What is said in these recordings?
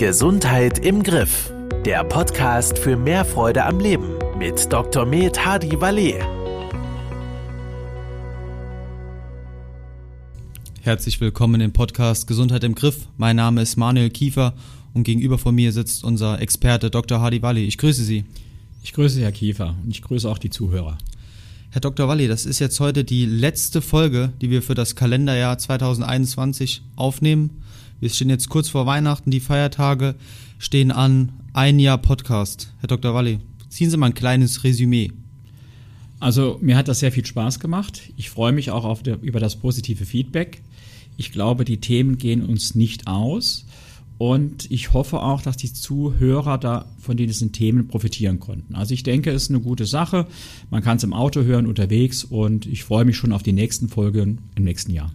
Gesundheit im Griff. Der Podcast für mehr Freude am Leben mit Dr. Med Hadi Valet. Herzlich willkommen im Podcast Gesundheit im Griff. Mein Name ist Manuel Kiefer und gegenüber von mir sitzt unser Experte Dr. Hadi Walli. Ich grüße Sie. Ich grüße Herr Kiefer und ich grüße auch die Zuhörer. Herr Dr. Walli, das ist jetzt heute die letzte Folge, die wir für das Kalenderjahr 2021 aufnehmen. Wir stehen jetzt kurz vor Weihnachten, die Feiertage stehen an, ein Jahr Podcast. Herr Dr. Walli, ziehen Sie mal ein kleines Resümee. Also mir hat das sehr viel Spaß gemacht. Ich freue mich auch auf der, über das positive Feedback. Ich glaube, die Themen gehen uns nicht aus. Und ich hoffe auch, dass die Zuhörer da von diesen Themen profitieren konnten. Also ich denke, es ist eine gute Sache. Man kann es im Auto hören, unterwegs und ich freue mich schon auf die nächsten Folgen im nächsten Jahr.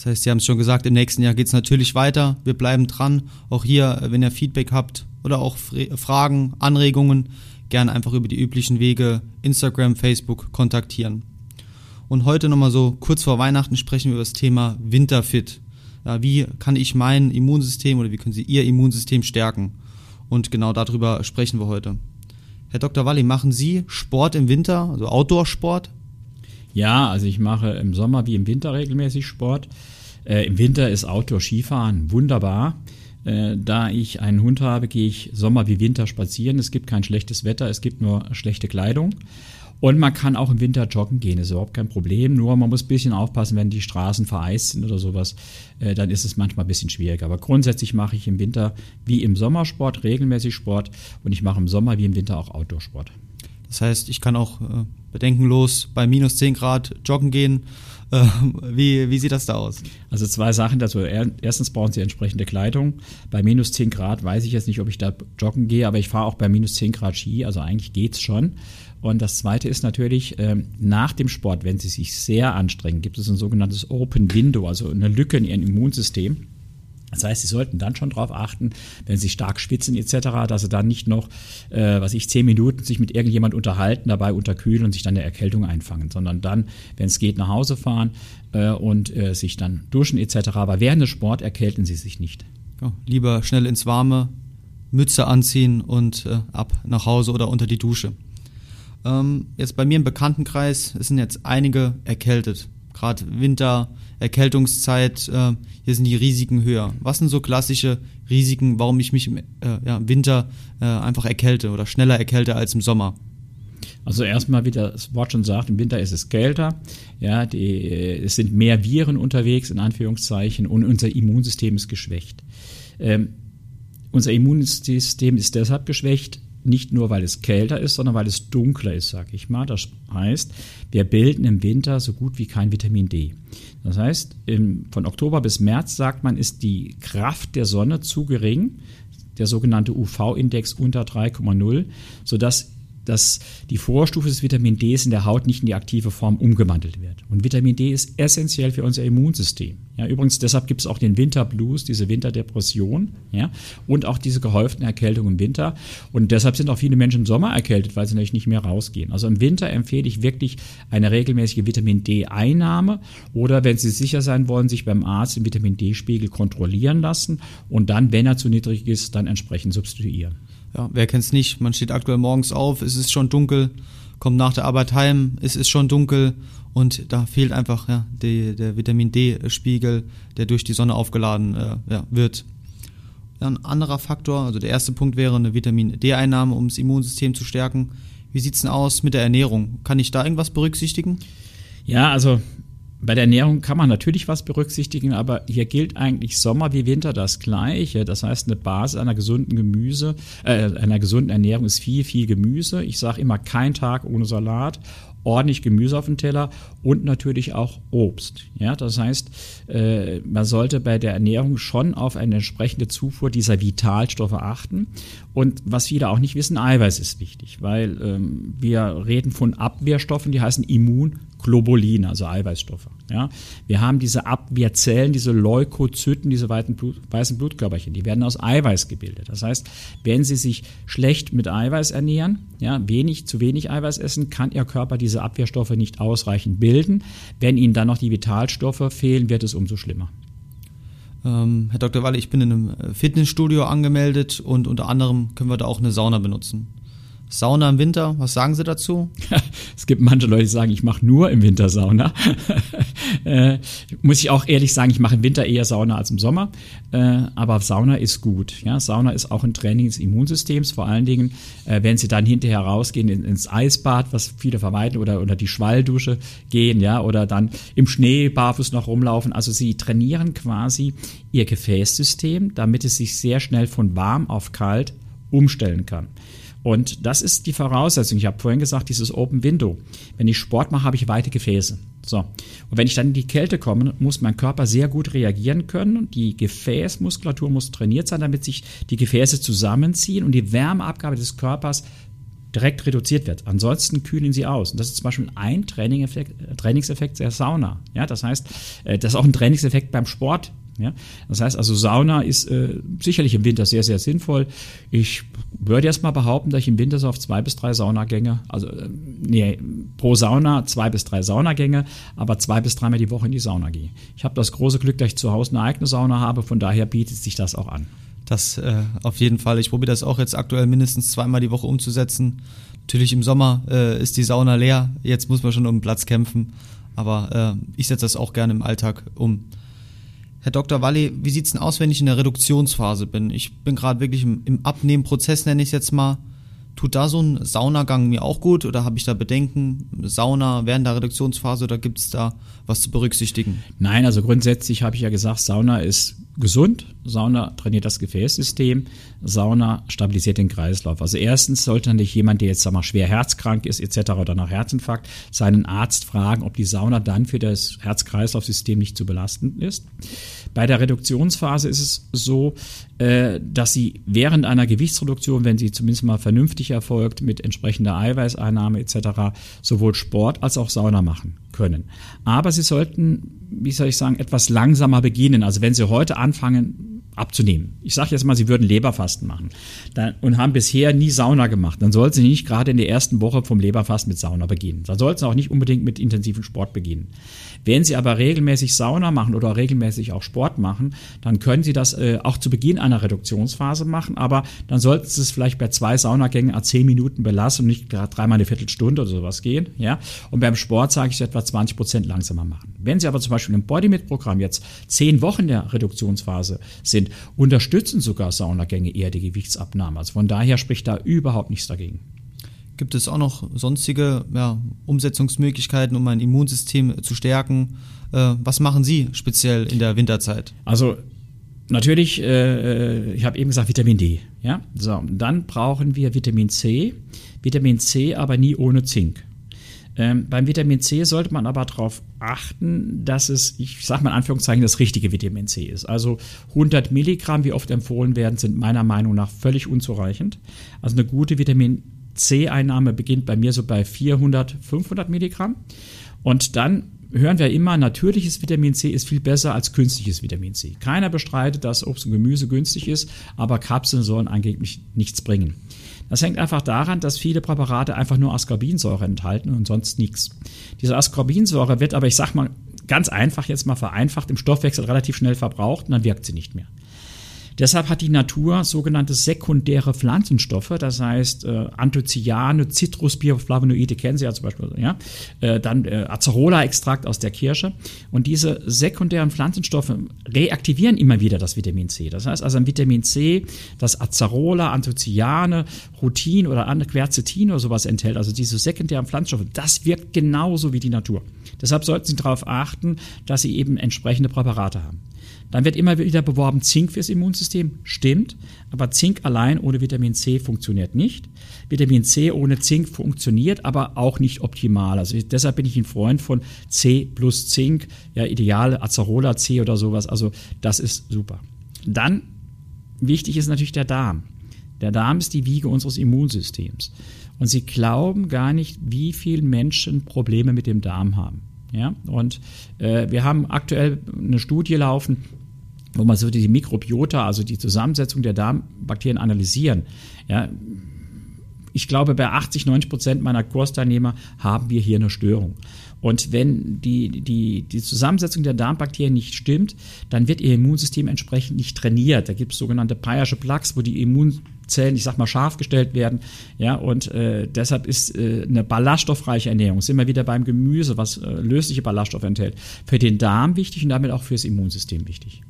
Das heißt, Sie haben es schon gesagt, im nächsten Jahr geht es natürlich weiter. Wir bleiben dran. Auch hier, wenn ihr Feedback habt oder auch Fragen, Anregungen, gerne einfach über die üblichen Wege Instagram, Facebook kontaktieren. Und heute nochmal so kurz vor Weihnachten sprechen wir über das Thema Winterfit. Wie kann ich mein Immunsystem oder wie können Sie Ihr Immunsystem stärken? Und genau darüber sprechen wir heute. Herr Dr. Walli, machen Sie Sport im Winter, also Outdoor-Sport? Ja, also ich mache im Sommer wie im Winter regelmäßig Sport. Äh, Im Winter ist Outdoor-Skifahren wunderbar. Äh, da ich einen Hund habe, gehe ich Sommer wie Winter spazieren. Es gibt kein schlechtes Wetter, es gibt nur schlechte Kleidung. Und man kann auch im Winter joggen gehen, ist überhaupt kein Problem. Nur man muss ein bisschen aufpassen, wenn die Straßen vereist sind oder sowas, äh, dann ist es manchmal ein bisschen schwieriger. Aber grundsätzlich mache ich im Winter wie im Sommer Sport, regelmäßig Sport und ich mache im Sommer wie im Winter auch Outdoor-Sport. Das heißt, ich kann auch äh, bedenkenlos bei minus 10 Grad joggen gehen. Äh, wie, wie sieht das da aus? Also zwei Sachen dazu. Erstens brauchen Sie entsprechende Kleidung. Bei minus 10 Grad weiß ich jetzt nicht, ob ich da joggen gehe, aber ich fahre auch bei minus 10 Grad Ski, also eigentlich geht's schon. Und das Zweite ist natürlich, ähm, nach dem Sport, wenn Sie sich sehr anstrengen, gibt es ein sogenanntes Open Window, also eine Lücke in Ihrem Immunsystem das heißt, Sie sollten dann schon darauf achten, wenn Sie stark schwitzen etc., dass Sie dann nicht noch, äh, was ich, zehn Minuten sich mit irgendjemand unterhalten, dabei unterkühlen und sich dann eine Erkältung einfangen, sondern dann, wenn es geht, nach Hause fahren äh, und äh, sich dann duschen etc. Aber während des Sport erkälten Sie sich nicht. Ja, lieber schnell ins Warme, Mütze anziehen und äh, ab nach Hause oder unter die Dusche. Ähm, jetzt bei mir im Bekanntenkreis sind jetzt einige erkältet. Gerade Winter, Erkältungszeit, äh, hier sind die Risiken höher. Was sind so klassische Risiken, warum ich mich im äh, ja, Winter äh, einfach erkälte oder schneller erkälte als im Sommer? Also erstmal, wie das Wort schon sagt, im Winter ist es kälter, ja, die, äh, es sind mehr Viren unterwegs, in Anführungszeichen, und unser Immunsystem ist geschwächt. Ähm, unser Immunsystem ist deshalb geschwächt, nicht nur, weil es kälter ist, sondern weil es dunkler ist, sage ich mal. Das heißt, wir bilden im Winter so gut wie kein Vitamin D. Das heißt, im, von Oktober bis März, sagt man, ist die Kraft der Sonne zu gering, der sogenannte UV-Index unter 3,0, sodass dass die Vorstufe des Vitamin D in der Haut nicht in die aktive Form umgewandelt wird. Und Vitamin D ist essentiell für unser Immunsystem. Ja, übrigens, deshalb gibt es auch den Winterblues, diese Winterdepression, ja, und auch diese gehäuften Erkältungen im Winter. Und deshalb sind auch viele Menschen im Sommer erkältet, weil sie natürlich nicht mehr rausgehen. Also im Winter empfehle ich wirklich eine regelmäßige Vitamin D-Einnahme oder wenn Sie sicher sein wollen, sich beim Arzt den Vitamin D-Spiegel kontrollieren lassen und dann, wenn er zu niedrig ist, dann entsprechend substituieren ja, wer kennt's nicht? Man steht aktuell morgens auf, es ist schon dunkel, kommt nach der Arbeit heim, es ist schon dunkel und da fehlt einfach ja, die, der Vitamin D-Spiegel, der durch die Sonne aufgeladen äh, ja, wird. Ein anderer Faktor, also der erste Punkt wäre eine Vitamin D-Einnahme, um das Immunsystem zu stärken. Wie sieht's denn aus mit der Ernährung? Kann ich da irgendwas berücksichtigen? Ja, also bei der Ernährung kann man natürlich was berücksichtigen, aber hier gilt eigentlich Sommer wie Winter das Gleiche. Das heißt, eine Basis einer gesunden Gemüse, äh, einer gesunden Ernährung ist viel, viel Gemüse. Ich sage immer kein Tag ohne Salat ordentlich Gemüse auf dem Teller und natürlich auch Obst. Ja, das heißt, äh, man sollte bei der Ernährung schon auf eine entsprechende Zufuhr dieser Vitalstoffe achten. Und was viele auch nicht wissen, Eiweiß ist wichtig, weil ähm, wir reden von Abwehrstoffen, die heißen Immunglobuline, also Eiweißstoffe. Ja, wir haben diese Abwehrzellen, diese Leukozyten, diese Blut, weißen Blutkörperchen, die werden aus Eiweiß gebildet. Das heißt, wenn Sie sich schlecht mit Eiweiß ernähren, ja, wenig, zu wenig Eiweiß essen, kann Ihr Körper diese Abwehrstoffe nicht ausreichend bilden. Wenn ihnen dann noch die Vitalstoffe fehlen, wird es umso schlimmer. Ähm, Herr Dr. Walle, ich bin in einem Fitnessstudio angemeldet und unter anderem können wir da auch eine Sauna benutzen. Sauna im Winter, was sagen Sie dazu? es gibt manche Leute, die sagen, ich mache nur im Winter Sauna. äh, muss ich auch ehrlich sagen, ich mache im Winter eher Sauna als im Sommer. Äh, aber Sauna ist gut. Ja? Sauna ist auch ein Training des Immunsystems. Vor allen Dingen, äh, wenn Sie dann hinterher rausgehen in, ins Eisbad, was viele vermeiden, oder, oder die Schwalldusche gehen, ja, oder dann im Schnee barfuß noch rumlaufen. Also Sie trainieren quasi Ihr Gefäßsystem, damit es sich sehr schnell von warm auf kalt umstellen kann. Und das ist die Voraussetzung. Ich habe vorhin gesagt, dieses Open Window. Wenn ich Sport mache, habe ich weite Gefäße. So. Und wenn ich dann in die Kälte komme, muss mein Körper sehr gut reagieren können die Gefäßmuskulatur muss trainiert sein, damit sich die Gefäße zusammenziehen und die Wärmeabgabe des Körpers direkt reduziert wird. Ansonsten kühlen sie aus. Und das ist zum Beispiel ein Trainingseffekt der Sauna. Ja, das heißt, äh, das ist auch ein Trainingseffekt beim Sport. Ja? Das heißt also, Sauna ist äh, sicherlich im Winter sehr, sehr sinnvoll. Ich würde erst mal behaupten, dass ich im Winter so auf zwei bis drei Saunagänge, also äh, nee, pro Sauna zwei bis drei Saunagänge, aber zwei bis dreimal die Woche in die Sauna gehe. Ich habe das große Glück, dass ich zu Hause eine eigene Sauna habe, von daher bietet sich das auch an. Das äh, auf jeden Fall. Ich probiere das auch jetzt aktuell mindestens zweimal die Woche umzusetzen. Natürlich im Sommer äh, ist die Sauna leer. Jetzt muss man schon um Platz kämpfen. Aber äh, ich setze das auch gerne im Alltag um. Herr Dr. Walli, wie sieht's denn aus, wenn ich in der Reduktionsphase bin? Ich bin gerade wirklich im, im Abnehmprozess, nenne ich es jetzt mal. Tut da so ein Saunagang mir auch gut oder habe ich da Bedenken? Sauna während der Reduktionsphase oder gibt es da was zu berücksichtigen? Nein, also grundsätzlich habe ich ja gesagt, Sauna ist gesund. Sauna trainiert das Gefäßsystem. Sauna stabilisiert den Kreislauf. Also erstens sollte nicht jemand, der jetzt sag mal, schwer herzkrank ist etc. oder nach Herzinfarkt, seinen Arzt fragen, ob die Sauna dann für das Herz-Kreislauf-System nicht zu belastend ist. Bei der Reduktionsphase ist es so, äh, dass sie während einer Gewichtsreduktion, wenn sie zumindest mal vernünftig erfolgt, mit entsprechender Eiweißeinnahme etc., sowohl Sport als auch Sauna machen können. Aber sie sollten, wie soll ich sagen, etwas langsamer beginnen. Also wenn sie heute anfangen, abzunehmen. Ich sage jetzt mal, Sie würden Leberfasten machen dann, und haben bisher nie Sauna gemacht. Dann sollten Sie nicht gerade in der ersten Woche vom Leberfasten mit Sauna beginnen. Dann sollten Sie auch nicht unbedingt mit intensivem Sport beginnen. Wenn Sie aber regelmäßig Sauna machen oder regelmäßig auch Sport machen, dann können Sie das äh, auch zu Beginn einer Reduktionsphase machen, aber dann sollten Sie es vielleicht bei zwei Saunagängen a zehn Minuten belassen und nicht gerade dreimal eine Viertelstunde oder sowas gehen. Ja? Und beim Sport sage ich etwa 20 Prozent langsamer machen. Wenn Sie aber zum Beispiel im Bodymit-Programm jetzt zehn Wochen der Reduktionsphase sind, unterstützen sogar Saunagänge eher die Gewichtsabnahme. Also von daher spricht da überhaupt nichts dagegen. Gibt es auch noch sonstige ja, Umsetzungsmöglichkeiten, um mein Immunsystem zu stärken? Äh, was machen Sie speziell in der Winterzeit? Also natürlich, äh, ich habe eben gesagt Vitamin D. Ja, so dann brauchen wir Vitamin C. Vitamin C aber nie ohne Zink. Ähm, beim Vitamin C sollte man aber darauf achten, dass es, ich sage mal in Anführungszeichen, das richtige Vitamin C ist. Also 100 Milligramm, wie oft empfohlen werden, sind meiner Meinung nach völlig unzureichend. Also eine gute Vitamin C-Einnahme beginnt bei mir so bei 400, 500 Milligramm. Und dann hören wir immer, natürliches Vitamin C ist viel besser als künstliches Vitamin C. Keiner bestreitet, dass Obst und Gemüse günstig ist, aber Kapseln sollen eigentlich nichts bringen. Das hängt einfach daran, dass viele Präparate einfach nur Ascorbinsäure enthalten und sonst nichts. Diese Ascorbinsäure wird aber, ich sag mal, ganz einfach jetzt mal vereinfacht, im Stoffwechsel relativ schnell verbraucht und dann wirkt sie nicht mehr. Deshalb hat die Natur sogenannte sekundäre Pflanzenstoffe, das heißt äh, Anthocyane, Citrusbioflavonoide, kennen Sie ja zum Beispiel, ja? Äh, dann äh, Acerola-Extrakt aus der Kirsche. Und diese sekundären Pflanzenstoffe reaktivieren immer wieder das Vitamin C. Das heißt also ein Vitamin C, das Acerola, Anthocyane, Rutin oder Quercetin oder sowas enthält, also diese sekundären Pflanzenstoffe, das wirkt genauso wie die Natur. Deshalb sollten Sie darauf achten, dass Sie eben entsprechende Präparate haben. Dann wird immer wieder beworben, Zink fürs Immunsystem. Stimmt, aber Zink allein ohne Vitamin C funktioniert nicht. Vitamin C ohne Zink funktioniert, aber auch nicht optimal. Also deshalb bin ich ein Freund von C plus Zink, ja, ideale Acerola C oder sowas. Also das ist super. Dann wichtig ist natürlich der Darm. Der Darm ist die Wiege unseres Immunsystems. Und Sie glauben gar nicht, wie viele Menschen Probleme mit dem Darm haben. Ja, und äh, wir haben aktuell eine Studie laufen, wo man so die Mikrobiota, also die Zusammensetzung der Darmbakterien analysieren. Ja, ich glaube, bei 80, 90 Prozent meiner Kursteilnehmer haben wir hier eine Störung. Und wenn die, die, die Zusammensetzung der Darmbakterien nicht stimmt, dann wird ihr Immunsystem entsprechend nicht trainiert. Da gibt es sogenannte Peyer'sche Plaques, wo die Immunzellen, ich sag mal, scharf gestellt werden. Ja, und äh, deshalb ist äh, eine ballaststoffreiche Ernährung, sind wir wieder beim Gemüse, was äh, lösliche Ballaststoffe enthält, für den Darm wichtig und damit auch fürs Immunsystem wichtig.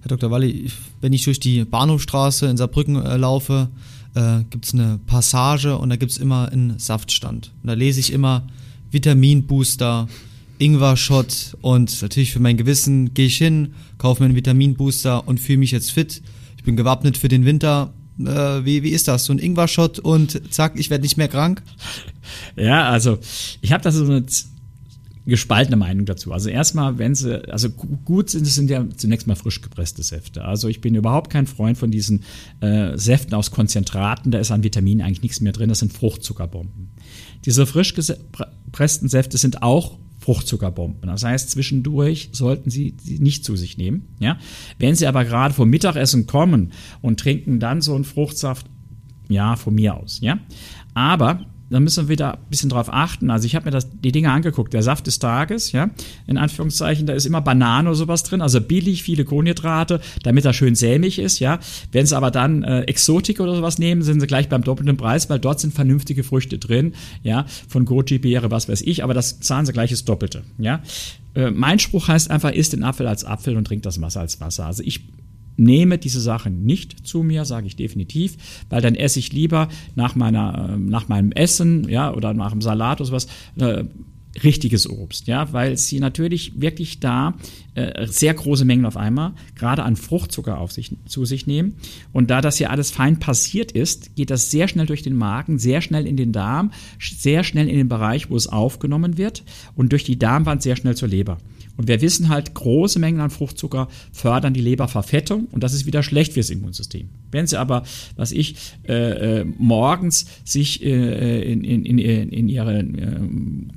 Herr Dr. Walli, wenn ich durch die Bahnhofstraße in Saarbrücken äh, laufe, äh, gibt es eine Passage und da gibt es immer einen Saftstand. Und da lese ich immer Vitaminbooster, Ingwer-Shot und natürlich für mein Gewissen gehe ich hin, kaufe mir einen Vitaminbooster und fühle mich jetzt fit. Ich bin gewappnet für den Winter. Äh, wie, wie ist das? So ein Ingwer-Shot und zack, ich werde nicht mehr krank? Ja, also ich habe da so eine gespaltene Meinung dazu. Also erstmal, wenn sie, also gut sind, sind ja zunächst mal frisch gepresste Säfte. Also ich bin überhaupt kein Freund von diesen äh, Säften aus Konzentraten, da ist an Vitaminen eigentlich nichts mehr drin, das sind Fruchtzuckerbomben. Diese frisch gepressten Säfte sind auch Fruchtzuckerbomben. Das heißt, zwischendurch sollten Sie sie nicht zu sich nehmen. Ja? Wenn Sie aber gerade vom Mittagessen kommen und trinken dann so einen Fruchtsaft, ja, von mir aus. Ja? Aber da müssen wir wieder ein bisschen drauf achten. Also ich habe mir das, die Dinge angeguckt. Der Saft des Tages, ja, in Anführungszeichen, da ist immer Banane oder sowas drin, also billig, viele Kohlenhydrate, damit er schön sämig ist, ja. Wenn sie aber dann äh, Exotik oder sowas nehmen, sind sie gleich beim doppelten Preis, weil dort sind vernünftige Früchte drin, ja, von Goji, Beere, was weiß ich, aber das zahlen sie gleich das Doppelte, ja. Äh, mein Spruch heißt einfach, isst den Apfel als Apfel und trinkt das Wasser als Wasser. Also ich nehme diese Sachen nicht zu mir, sage ich definitiv, weil dann esse ich lieber nach meiner, äh, nach meinem Essen, ja, oder nach dem Salat oder sowas, äh, richtiges Obst, ja, weil sie natürlich wirklich da äh, sehr große Mengen auf einmal, gerade an Fruchtzucker auf sich, zu sich nehmen. Und da das hier alles fein passiert ist, geht das sehr schnell durch den Magen, sehr schnell in den Darm, sehr schnell in den Bereich, wo es aufgenommen wird und durch die Darmwand sehr schnell zur Leber. Und wir wissen halt, große Mengen an Fruchtzucker fördern die Leberverfettung und das ist wieder schlecht fürs Immunsystem. Wenn Sie aber, was ich, äh, äh, morgens sich äh, in, in, in, in ihre äh,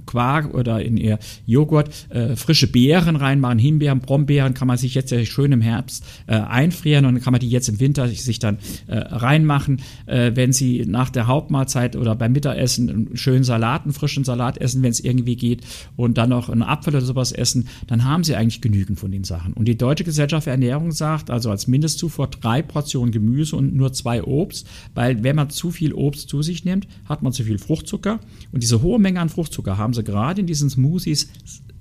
Quark oder in ihr Joghurt äh, frische Beeren reinmachen, Himbeeren, Brombeeren, kann man sich jetzt schön im Herbst äh, einfrieren und dann kann man die jetzt im Winter sich dann äh, reinmachen. Äh, wenn Sie nach der Hauptmahlzeit oder beim Mittagessen einen schönen Salat, einen frischen Salat essen, wenn es irgendwie geht und dann noch einen Apfel oder sowas essen, dann haben Sie eigentlich genügend von den Sachen. Und die Deutsche Gesellschaft für Ernährung sagt also als Mindestzufuhr drei Portionen Gemüse Gemüse und nur zwei Obst, weil wenn man zu viel Obst zu sich nimmt, hat man zu viel Fruchtzucker und diese hohe Menge an Fruchtzucker haben sie gerade in diesen Smoothies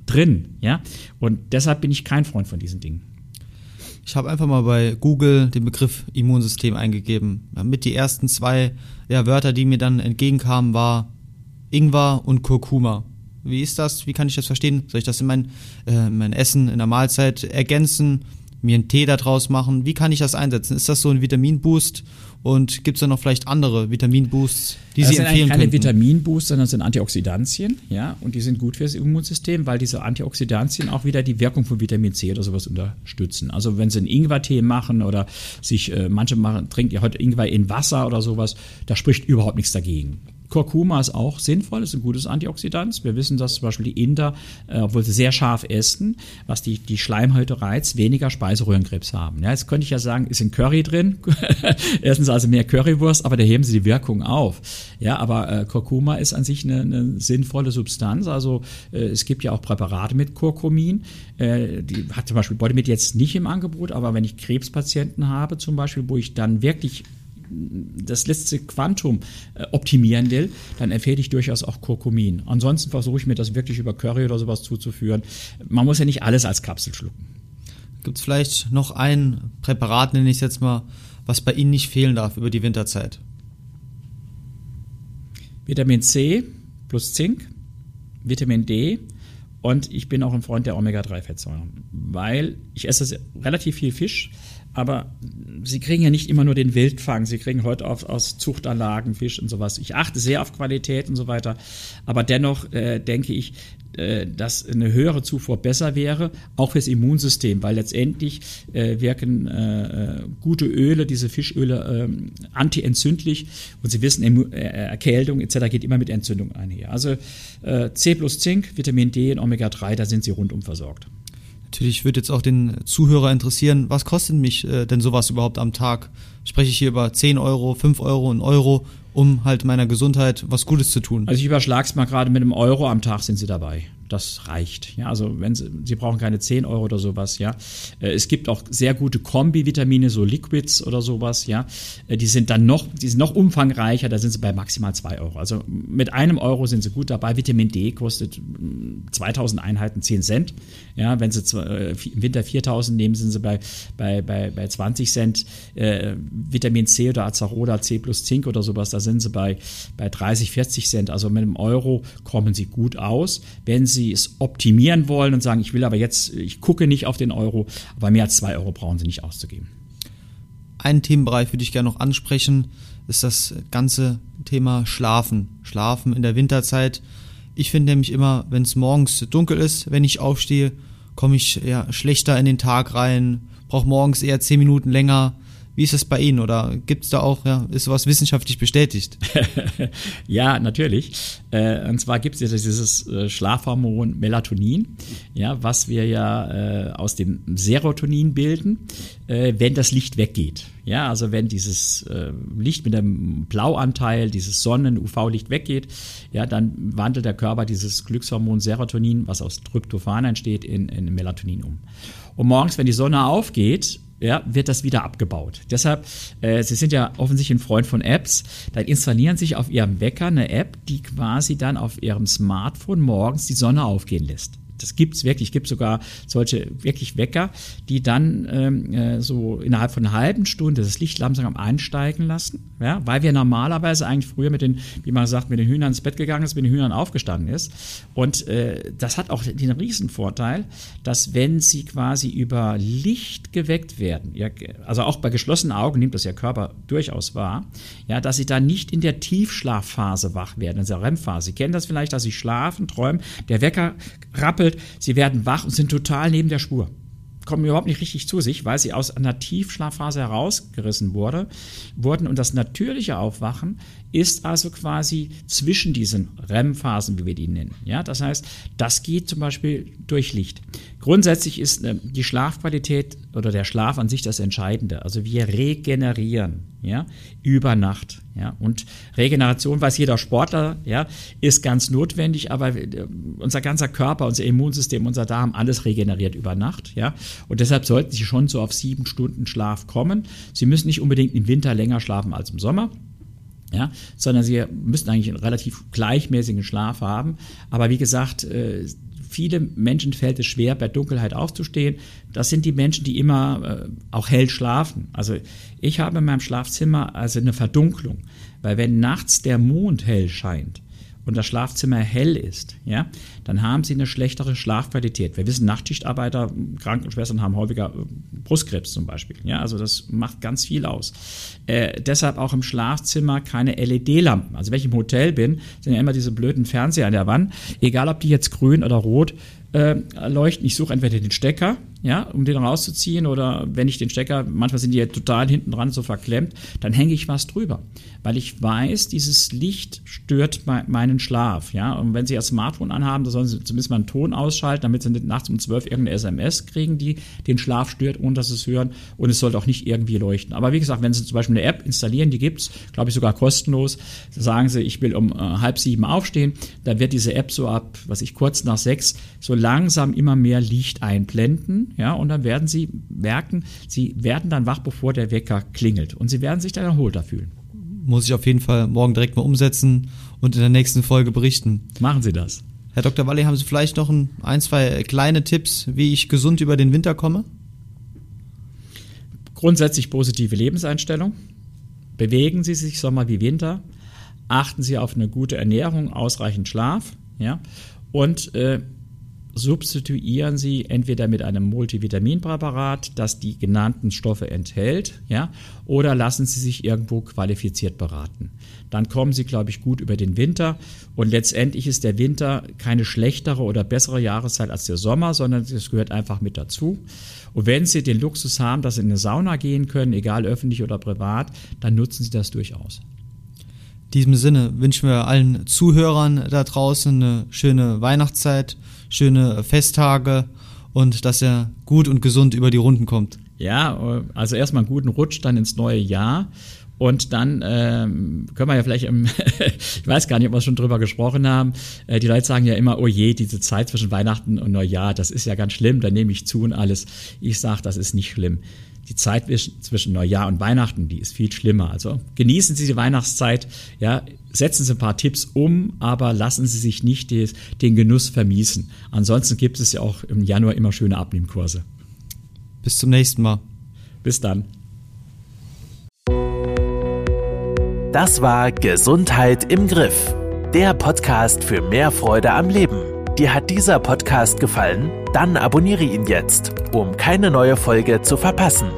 drin, ja? Und deshalb bin ich kein Freund von diesen Dingen. Ich habe einfach mal bei Google den Begriff Immunsystem eingegeben. Mit die ersten zwei ja, Wörter, die mir dann entgegenkamen, war Ingwer und Kurkuma. Wie ist das? Wie kann ich das verstehen? Soll ich das in mein, äh, mein Essen, in der Mahlzeit ergänzen? Mir einen Tee daraus machen? Wie kann ich das einsetzen? Ist das so ein Vitaminboost? Und gibt es da noch vielleicht andere Vitaminboosts, die das Sie empfehlen können? Das sind keine Vitaminboosts, sondern das sind Antioxidantien, ja, und die sind gut fürs Immunsystem, weil diese Antioxidantien auch wieder die Wirkung von Vitamin C oder sowas unterstützen. Also wenn Sie einen Ingwertee machen oder sich, äh, manche machen, trinken ja heute Ingwer in Wasser oder sowas, da spricht überhaupt nichts dagegen. Kurkuma ist auch sinnvoll, ist ein gutes Antioxidant. Wir wissen, dass zum Beispiel die Inder, äh, obwohl sie sehr scharf essen, was die, die Schleimhäute reizt, weniger Speiseröhrenkrebs haben. Ja, jetzt könnte ich ja sagen, ist in Curry drin. Essen sie also mehr Currywurst, aber da heben sie die Wirkung auf. Ja, aber äh, Kurkuma ist an sich eine, eine sinnvolle Substanz. Also äh, es gibt ja auch Präparate mit Kurkumin. Äh, die hat zum Beispiel Bodymit jetzt nicht im Angebot, aber wenn ich Krebspatienten habe zum Beispiel, wo ich dann wirklich das letzte Quantum äh, optimieren will, dann empfehle ich durchaus auch Kurkumin. Ansonsten versuche ich mir das wirklich über Curry oder sowas zuzuführen. Man muss ja nicht alles als Kapsel schlucken. Gibt es vielleicht noch ein Präparat, nenne ich es jetzt mal, was bei Ihnen nicht fehlen darf über die Winterzeit? Vitamin C plus Zink, Vitamin D und ich bin auch ein Freund der Omega-3-Fettsäuren, weil ich esse relativ viel Fisch, aber sie kriegen ja nicht immer nur den Wildfang, sie kriegen heute oft aus Zuchtanlagen Fisch und sowas. Ich achte sehr auf Qualität und so weiter, aber dennoch äh, denke ich, äh, dass eine höhere Zufuhr besser wäre, auch fürs Immunsystem, weil letztendlich äh, wirken äh, äh gute Öle, diese Fischöle, ähm, antientzündlich und Sie wissen, äh, Erkältung etc. geht immer mit Entzündung einher. Also C plus Zink, Vitamin D und Omega-3, da sind Sie rundum versorgt. Natürlich würde jetzt auch den Zuhörer interessieren, was kostet mich äh, denn sowas überhaupt am Tag? Spreche ich hier über 10 Euro, 5 Euro, 1 Euro, um halt meiner Gesundheit was Gutes zu tun? Also ich überschlag's mal gerade mit einem Euro am Tag sind Sie dabei. Das reicht. Ja, also wenn Sie, Sie brauchen keine 10 Euro oder sowas, ja. Äh, es gibt auch sehr gute Kombi-Vitamine, so Liquids oder sowas, ja. Äh, die sind dann noch, die sind noch umfangreicher, da sind Sie bei maximal 2 Euro. Also mit einem Euro sind Sie gut dabei. Vitamin D kostet 2000 mm, Einheiten 10 Cent. Ja, wenn Sie äh, im Winter 4000 nehmen, sind Sie bei, bei, bei, bei 20 Cent. Vitamin C oder Azarola, C plus Zink oder sowas, da sind Sie bei, bei 30, 40 Cent. Also mit einem Euro kommen Sie gut aus. Wenn Sie Sie es optimieren wollen und sagen, ich will aber jetzt, ich gucke nicht auf den Euro, aber mehr als zwei Euro brauchen Sie nicht auszugeben. Einen Themenbereich würde ich gerne noch ansprechen, ist das ganze Thema Schlafen. Schlafen in der Winterzeit. Ich finde nämlich immer, wenn es morgens dunkel ist, wenn ich aufstehe, komme ich ja schlechter in den Tag rein, brauche morgens eher zehn Minuten länger, wie ist es bei Ihnen oder gibt es da auch, ja, ist sowas wissenschaftlich bestätigt? ja, natürlich. Äh, und zwar gibt es dieses äh, Schlafhormon Melatonin, ja, was wir ja äh, aus dem Serotonin bilden, wenn das Licht weggeht. Ja, also wenn dieses Licht mit dem Blauanteil, dieses Sonnen-UV-Licht weggeht, ja, dann wandelt der Körper dieses Glückshormon Serotonin, was aus Tryptophan entsteht, in, in Melatonin um. Und morgens, wenn die Sonne aufgeht, ja, wird das wieder abgebaut. Deshalb, äh, Sie sind ja offensichtlich ein Freund von Apps, dann installieren Sie sich auf Ihrem Wecker eine App, die quasi dann auf Ihrem Smartphone morgens die Sonne aufgehen lässt das gibt's wirklich. Es gibt sogar solche wirklich Wecker, die dann ähm, äh, so innerhalb von einer halben Stunde das Licht langsam einsteigen lassen, ja, weil wir normalerweise eigentlich früher mit den, wie man sagt, mit den Hühnern ins Bett gegangen ist, mit den Hühnern aufgestanden ist. Und äh, das hat auch den Riesenvorteil, dass wenn sie quasi über Licht geweckt werden, ja, also auch bei geschlossenen Augen nimmt das ja Körper durchaus wahr, ja, dass sie dann nicht in der Tiefschlafphase wach werden, in der REM-Phase. Sie kennen das vielleicht, dass sie schlafen, träumen, der Wecker rappelt sie werden wach und sind total neben der Spur. Kommen überhaupt nicht richtig zu sich, weil sie aus einer Tiefschlafphase herausgerissen wurde, wurden. Und das natürliche Aufwachen ist also quasi zwischen diesen REM-Phasen, wie wir die nennen. Ja, das heißt, das geht zum Beispiel durch Licht. Grundsätzlich ist äh, die Schlafqualität oder der Schlaf an sich das Entscheidende. Also wir regenerieren, ja, über Nacht, ja. Und Regeneration weiß jeder Sportler, ja, ist ganz notwendig, aber äh, unser ganzer Körper, unser Immunsystem, unser Darm, alles regeneriert über Nacht, ja. Und deshalb sollten Sie schon so auf sieben Stunden Schlaf kommen. Sie müssen nicht unbedingt im Winter länger schlafen als im Sommer ja, sondern sie müssten eigentlich einen relativ gleichmäßigen Schlaf haben. Aber wie gesagt, äh, viele Menschen fällt es schwer, bei Dunkelheit aufzustehen. Das sind die Menschen, die immer äh, auch hell schlafen. Also ich habe in meinem Schlafzimmer also eine Verdunklung, weil wenn nachts der Mond hell scheint, und das Schlafzimmer hell ist, ja, dann haben sie eine schlechtere Schlafqualität. Wir wissen, Nachtschichtarbeiter, Krankenschwestern haben häufiger äh, Brustkrebs zum Beispiel. Ja, also das macht ganz viel aus. Äh, deshalb auch im Schlafzimmer keine LED-Lampen. Also wenn ich im Hotel bin, sind ja immer diese blöden Fernseher an der Wand. Egal, ob die jetzt grün oder rot äh, leuchten. Ich suche entweder den Stecker, ja, um den rauszuziehen, oder wenn ich den Stecker, manchmal sind die ja total hinten dran so verklemmt, dann hänge ich was drüber. Weil ich weiß, dieses Licht stört meinen Schlaf, ja. Und wenn Sie Ihr Smartphone anhaben, dann sollen Sie zumindest mal einen Ton ausschalten, damit Sie nicht nachts um 12 irgendeine SMS kriegen, die den Schlaf stört, ohne dass Sie es hören. Und es sollte auch nicht irgendwie leuchten. Aber wie gesagt, wenn Sie zum Beispiel eine App installieren, die gibt's, glaube ich, sogar kostenlos, sagen Sie, ich will um äh, halb sieben aufstehen, dann wird diese App so ab, was ich, kurz nach sechs, so langsam immer mehr Licht einblenden, ja, und dann werden Sie merken, Sie werden dann wach, bevor der Wecker klingelt und Sie werden sich dann erholter fühlen. Muss ich auf jeden Fall morgen direkt mal umsetzen und in der nächsten Folge berichten. Machen Sie das. Herr Dr. Walle, haben Sie vielleicht noch ein, ein, zwei kleine Tipps, wie ich gesund über den Winter komme? Grundsätzlich positive Lebenseinstellung. Bewegen Sie sich Sommer wie Winter. Achten Sie auf eine gute Ernährung, ausreichend Schlaf. Ja? Und äh, substituieren Sie entweder mit einem Multivitaminpräparat, das die genannten Stoffe enthält, ja, oder lassen Sie sich irgendwo qualifiziert beraten. Dann kommen Sie, glaube ich, gut über den Winter. Und letztendlich ist der Winter keine schlechtere oder bessere Jahreszeit als der Sommer, sondern es gehört einfach mit dazu. Und wenn Sie den Luxus haben, dass Sie in eine Sauna gehen können, egal öffentlich oder privat, dann nutzen Sie das durchaus. In diesem Sinne wünschen wir allen Zuhörern da draußen eine schöne Weihnachtszeit, schöne Festtage und dass er gut und gesund über die Runden kommt. Ja, also erstmal einen guten Rutsch dann ins neue Jahr Und dann ähm, können wir ja vielleicht, im ich weiß gar nicht, ob wir schon drüber gesprochen haben, äh, die Leute sagen ja immer, oh je, diese Zeit zwischen Weihnachten und Neujahr, das ist ja ganz schlimm, da nehme ich zu und alles. Ich sage, das ist nicht schlimm. Die Zeit zwischen Neujahr und Weihnachten, die ist viel schlimmer. Also genießen Sie die Weihnachtszeit, ja, setzen Sie ein paar Tipps um, aber lassen Sie sich nicht des, den Genuss vermiesen. Ansonsten gibt es ja auch im Januar immer schöne Abnehmkurse. Bis zum nächsten Mal. Bis dann. Das war Gesundheit im Griff. Der Podcast für mehr Freude am Leben. Dir hat dieser Podcast gefallen? Dann abonniere ihn jetzt, um keine neue Folge zu verpassen.